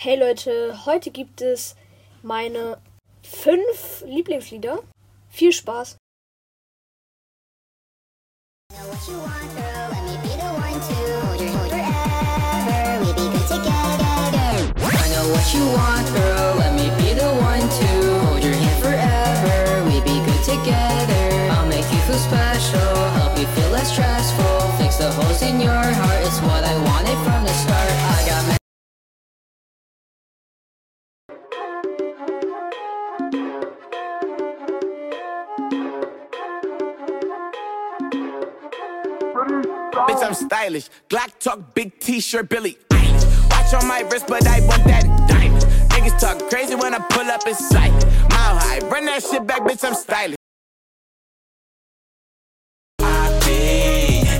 Hey Leute, heute gibt es meine fünf Lieblingslieder. Viel Spaß! Stressful, fix the holes in your heart. It's what I wanted from the start. I got. Bitch, I'm stylish. Glock talk, big t-shirt, Billy. Watch on my wrist, but I want that diamond. Niggas talk crazy when I pull up in sight. Mile high, run that shit back, bitch, I'm stylish.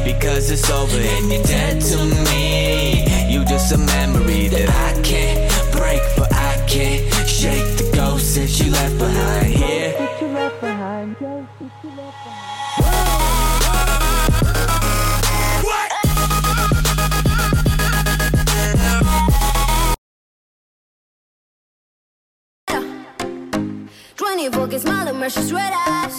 Because it's over and you're dead to me. You just a memory that I can't break, but I can't shake the ghost that you left behind smile and mercy red eyes.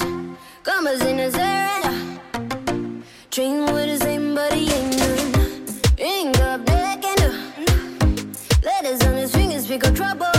Commas in hair and Train with the same buddy ain't none. Ring up deck and Letters on his fingers, pick up. Trouble.